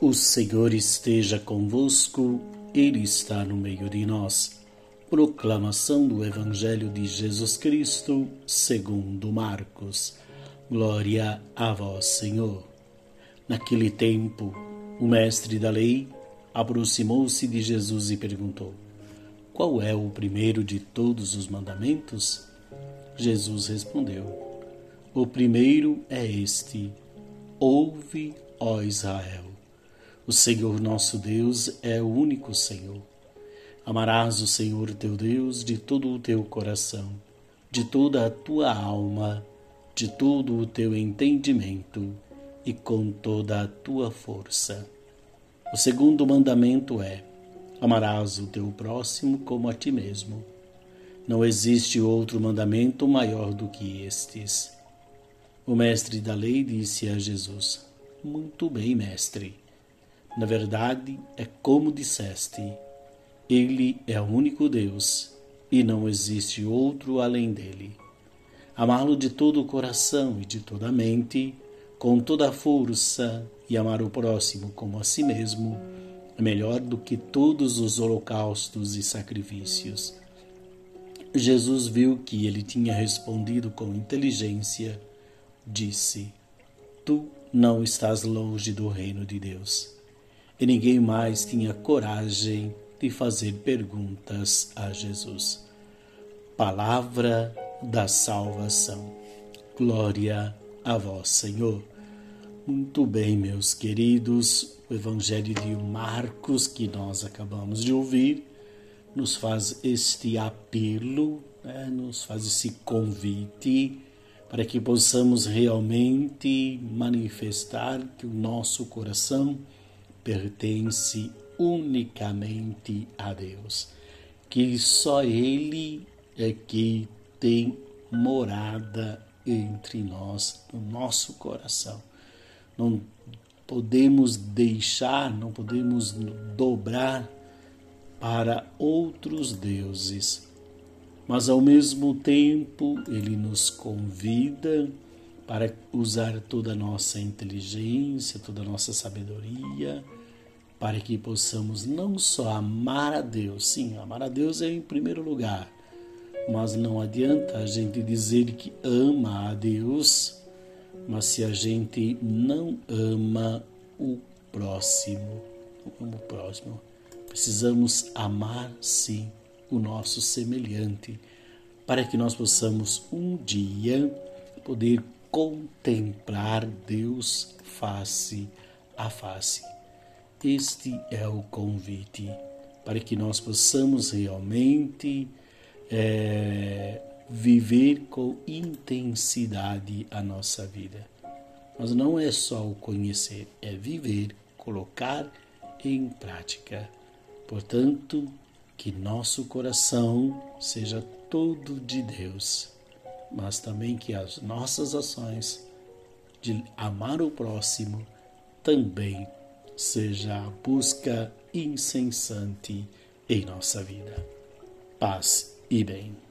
O Senhor esteja convosco, Ele está no meio de nós. Proclamação do Evangelho de Jesus Cristo, segundo Marcos. Glória a vós, Senhor. Naquele tempo, o mestre da lei aproximou-se de Jesus e perguntou: Qual é o primeiro de todos os mandamentos? Jesus respondeu: O primeiro é este: Ouve, ó Israel. O Senhor nosso Deus é o único Senhor. Amarás o Senhor teu Deus de todo o teu coração, de toda a tua alma, de todo o teu entendimento e com toda a tua força. O segundo mandamento é: amarás o teu próximo como a ti mesmo. Não existe outro mandamento maior do que estes. O mestre da lei disse a Jesus: Muito bem, mestre. Na verdade, é como disseste: Ele é o único Deus e não existe outro além dele. Amá-lo de todo o coração e de toda a mente, com toda a força, e amar o próximo como a si mesmo, é melhor do que todos os holocaustos e sacrifícios. Jesus viu que ele tinha respondido com inteligência, disse: Tu não estás longe do reino de Deus e ninguém mais tinha coragem de fazer perguntas a Jesus. Palavra da salvação. Glória a vós, Senhor. Muito bem, meus queridos, o Evangelho de Marcos que nós acabamos de ouvir nos faz este apelo, né, nos faz esse convite para que possamos realmente manifestar que o nosso coração pertence unicamente a Deus, que só Ele é que tem morada entre nós, no nosso coração. Não podemos deixar, não podemos dobrar para outros deuses, mas ao mesmo tempo Ele nos convida para usar toda a nossa inteligência, toda a nossa sabedoria para que possamos não só amar a Deus, sim, amar a Deus é em primeiro lugar, mas não adianta a gente dizer que ama a Deus, mas se a gente não ama o próximo, o próximo, precisamos amar sim o nosso semelhante, para que nós possamos um dia poder contemplar Deus face a face. Este é o convite para que nós possamos realmente é, viver com intensidade a nossa vida. Mas não é só o conhecer, é viver, colocar em prática. Portanto, que nosso coração seja todo de Deus, mas também que as nossas ações de amar o próximo também seja a busca incessante em nossa vida. Paz e bem.